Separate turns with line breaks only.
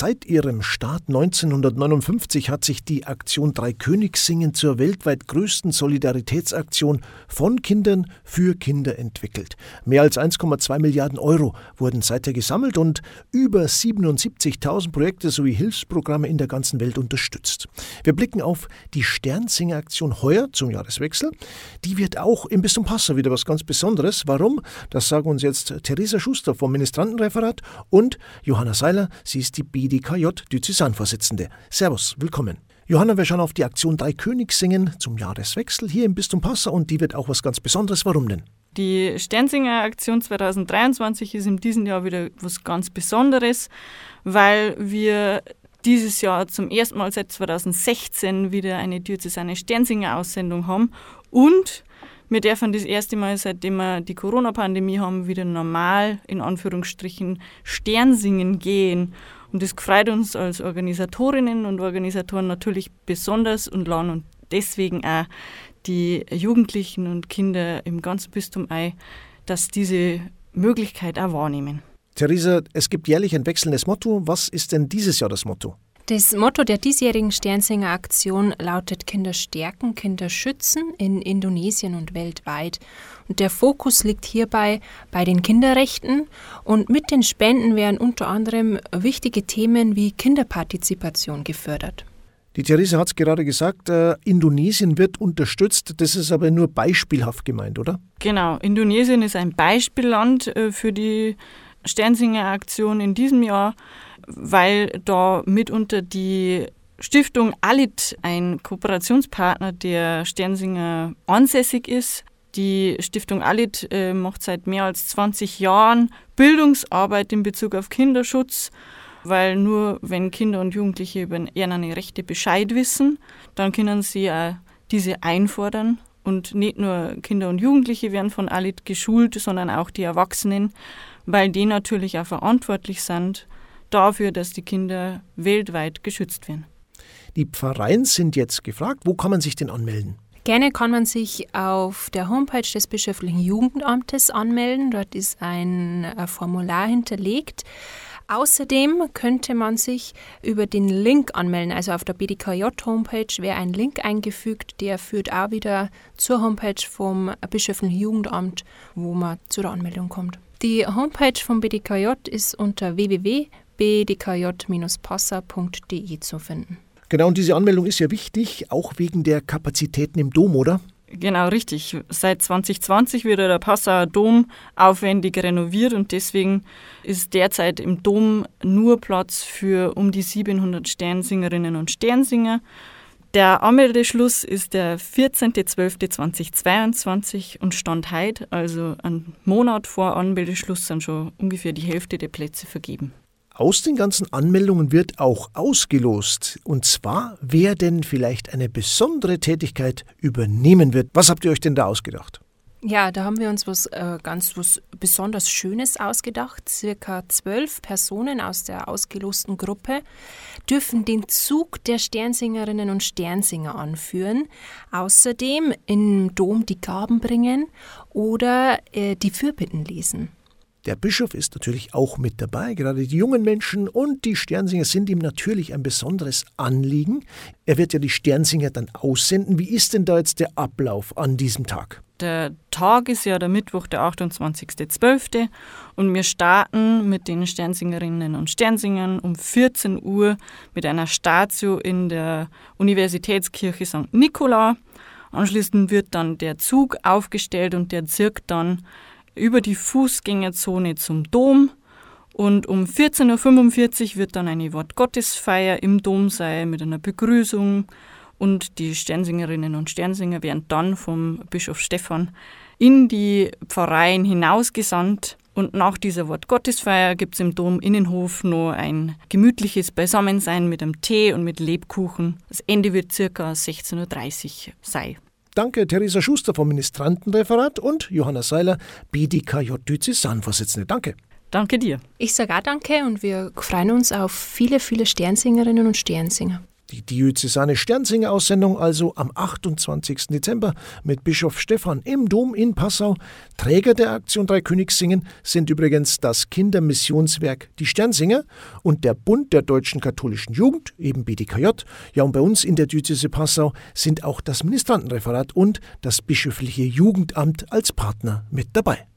Seit ihrem Start 1959 hat sich die Aktion Drei Königssingen zur weltweit größten Solidaritätsaktion von Kindern für Kinder entwickelt. Mehr als 1,2 Milliarden Euro wurden seither gesammelt und über 77.000 Projekte sowie Hilfsprogramme in der ganzen Welt unterstützt. Wir blicken auf die Sternsinger-Aktion heuer zum Jahreswechsel. Die wird auch im Bistum Passau wieder was ganz Besonderes. Warum? Das sagen uns jetzt Theresa Schuster vom Ministrantenreferat und Johanna Seiler. Sie ist die BDKJ Diözesanvorsitzende. Servus, willkommen. Johanna, wir schauen auf die Aktion Drei Königs singen zum Jahreswechsel hier im Bistum Passau und die wird auch was ganz Besonderes. Warum denn?
Die Sternsinger Aktion 2023 ist in diesem Jahr wieder was ganz Besonderes, weil wir dieses Jahr zum ersten Mal seit 2016 wieder eine diözesane Sternsinger-Aussendung haben und wir dürfen das erste Mal, seitdem wir die Corona-Pandemie haben, wieder normal, in Anführungsstrichen, Sternsingen gehen. Und das freut uns als Organisatorinnen und Organisatoren natürlich besonders und laden und deswegen auch die Jugendlichen und Kinder im ganzen Bistum ein, dass diese Möglichkeit auch wahrnehmen.
Theresa, es gibt jährlich ein wechselndes Motto. Was ist denn dieses Jahr das Motto?
Das Motto der diesjährigen Sternsinger-Aktion lautet Kinder stärken, Kinder schützen in Indonesien und weltweit. Und der Fokus liegt hierbei bei den Kinderrechten und mit den Spenden werden unter anderem wichtige Themen wie Kinderpartizipation gefördert.
Die Therese hat es gerade gesagt, äh, Indonesien wird unterstützt. Das ist aber nur beispielhaft gemeint, oder?
Genau, Indonesien ist ein Beispielland äh, für die Sternsinger-Aktion in diesem Jahr weil da mitunter die Stiftung Alit ein Kooperationspartner der Sternsinger ansässig ist. Die Stiftung Alit äh, macht seit mehr als 20 Jahren Bildungsarbeit in Bezug auf Kinderschutz, weil nur wenn Kinder und Jugendliche über ihre Rechte Bescheid wissen, dann können sie auch diese einfordern. Und nicht nur Kinder und Jugendliche werden von Alit geschult, sondern auch die Erwachsenen, weil die natürlich auch verantwortlich sind dafür, dass die Kinder weltweit geschützt werden.
Die Pfarreien sind jetzt gefragt. Wo kann man sich denn anmelden?
Gerne kann man sich auf der Homepage des Bischöflichen Jugendamtes anmelden. Dort ist ein äh, Formular hinterlegt. Außerdem könnte man sich über den Link anmelden. Also auf der BDKJ-Homepage wäre ein Link eingefügt, der führt auch wieder zur Homepage vom Bischöflichen Jugendamt, wo man zur Anmeldung kommt. Die Homepage vom BDKJ ist unter www bdkj-passa.de zu finden.
Genau, und diese Anmeldung ist ja wichtig, auch wegen der Kapazitäten im Dom, oder?
Genau, richtig. Seit 2020 wird der Passauer Dom aufwendig renoviert und deswegen ist derzeit im Dom nur Platz für um die 700 Sternsingerinnen und Sternsinger. Der Anmeldeschluss ist der 14.12.2022 und Stand heute, also einen Monat vor Anmeldeschluss, sind schon ungefähr die Hälfte der Plätze vergeben.
Aus den ganzen Anmeldungen wird auch ausgelost. Und zwar, wer denn vielleicht eine besondere Tätigkeit übernehmen wird. Was habt ihr euch denn da ausgedacht?
Ja, da haben wir uns was äh, ganz was besonders Schönes ausgedacht. Circa zwölf Personen aus der ausgelosten Gruppe dürfen den Zug der Sternsingerinnen und Sternsinger anführen. Außerdem im Dom die Gaben bringen oder äh, die Fürbitten lesen.
Der Bischof ist natürlich auch mit dabei. Gerade die jungen Menschen und die Sternsinger sind ihm natürlich ein besonderes Anliegen. Er wird ja die Sternsinger dann aussenden. Wie ist denn da jetzt der Ablauf an diesem Tag?
Der Tag ist ja der Mittwoch, der 28.12. und wir starten mit den Sternsingerinnen und Sternsingern um 14 Uhr mit einer Statio in der Universitätskirche St. Nikola. Anschließend wird dann der Zug aufgestellt und der zirkt dann über die Fußgängerzone zum Dom. Und um 14.45 Uhr wird dann eine Wortgottesfeier im Dom sein mit einer Begrüßung. Und die Sternsingerinnen und Sternsinger werden dann vom Bischof Stephan in die Pfarreien hinausgesandt. Und nach dieser Wortgottesfeier gibt es im Dom Innenhof noch ein gemütliches Beisammensein mit einem Tee und mit Lebkuchen. Das Ende wird circa 16.30 Uhr sein.
Danke Theresa Schuster vom Ministrantenreferat und Johanna Seiler, BDKJ Diözesanvorsitzende. Danke.
Danke dir.
Ich sage auch danke und wir freuen uns auf viele, viele Sternsingerinnen und Sternsinger.
Die diözesane Sternsinger-Aussendung also am 28. Dezember mit Bischof Stephan im Dom in Passau. Träger der Aktion Drei Königssingen sind übrigens das Kindermissionswerk Die Sternsinger und der Bund der deutschen katholischen Jugend, eben BDKJ. Ja, und bei uns in der Diözese Passau sind auch das Ministrantenreferat und das bischöfliche Jugendamt als Partner mit dabei.